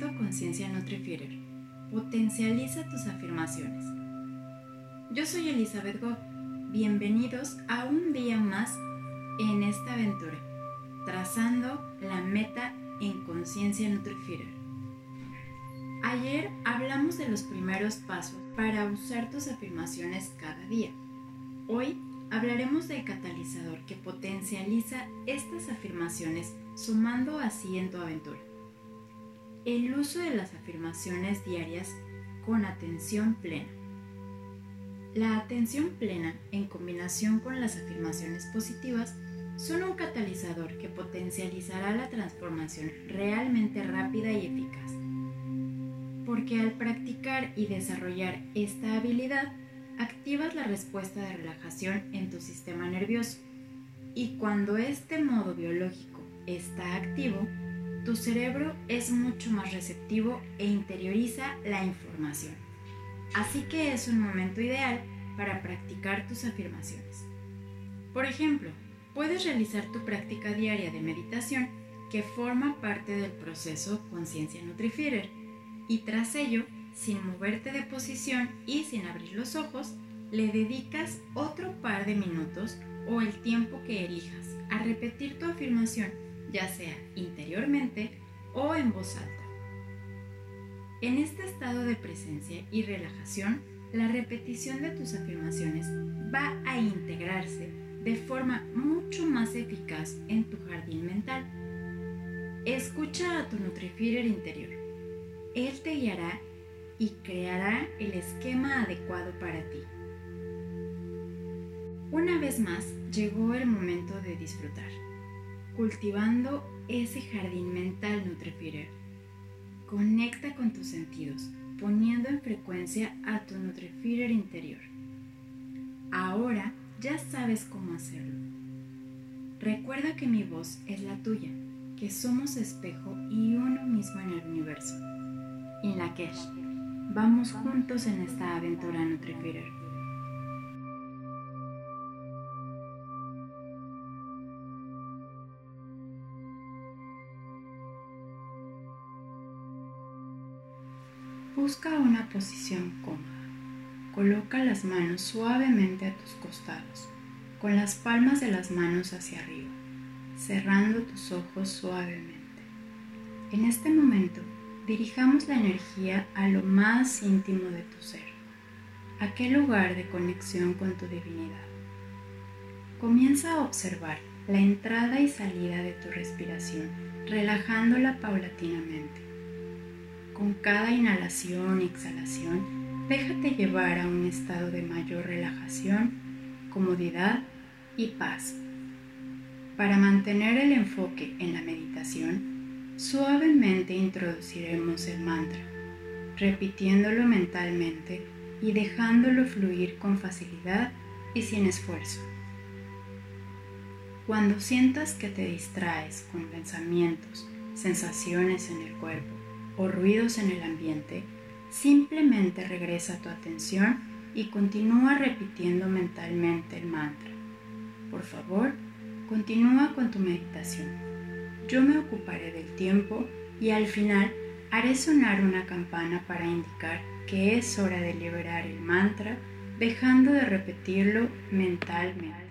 Proyecto Conciencia NutriFeeder. Potencializa tus afirmaciones. Yo soy Elizabeth Goff. Bienvenidos a un día más en esta aventura, trazando la meta en Conciencia NutriFeeder. Ayer hablamos de los primeros pasos para usar tus afirmaciones cada día. Hoy hablaremos del catalizador que potencializa estas afirmaciones sumando así en tu aventura. El uso de las afirmaciones diarias con atención plena. La atención plena en combinación con las afirmaciones positivas son un catalizador que potencializará la transformación realmente rápida y eficaz. Porque al practicar y desarrollar esta habilidad, activas la respuesta de relajación en tu sistema nervioso. Y cuando este modo biológico está activo, tu cerebro es mucho más receptivo e interioriza la información. Así que es un momento ideal para practicar tus afirmaciones. Por ejemplo, puedes realizar tu práctica diaria de meditación que forma parte del proceso Conciencia Nutrifier y tras ello sin moverte de posición y sin abrir los ojos, le dedicas otro par de minutos o el tiempo que elijas a repetir tu afirmación, ya sea interiormente o en voz alta. En este estado de presencia y relajación, la repetición de tus afirmaciones va a integrarse de forma mucho más eficaz en tu jardín mental. Escucha a tu Nutrifier interior. Él te guiará y creará el esquema adecuado para ti. Una vez más llegó el momento de disfrutar, cultivando ese jardín mental Nutrifier. Conecta con tus sentidos, poniendo en frecuencia a tu Nutrifier interior. Ahora ya sabes cómo hacerlo. Recuerda que mi voz es la tuya, que somos espejo y uno mismo en el universo. In Lakesh. Vamos juntos en esta aventura Nutrifier. Busca una posición cómoda. Coloca las manos suavemente a tus costados, con las palmas de las manos hacia arriba, cerrando tus ojos suavemente. En este momento, dirijamos la energía a lo más íntimo de tu ser, aquel lugar de conexión con tu divinidad. Comienza a observar la entrada y salida de tu respiración, relajándola paulatinamente. Con cada inhalación y exhalación, déjate llevar a un estado de mayor relajación, comodidad y paz. Para mantener el enfoque en la meditación, Suavemente introduciremos el mantra, repitiéndolo mentalmente y dejándolo fluir con facilidad y sin esfuerzo. Cuando sientas que te distraes con pensamientos, sensaciones en el cuerpo o ruidos en el ambiente, simplemente regresa tu atención y continúa repitiendo mentalmente el mantra. Por favor, continúa con tu meditación. Yo me ocuparé del tiempo y al final haré sonar una campana para indicar que es hora de liberar el mantra dejando de repetirlo mentalmente.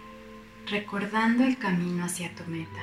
recordando el camino hacia tu meta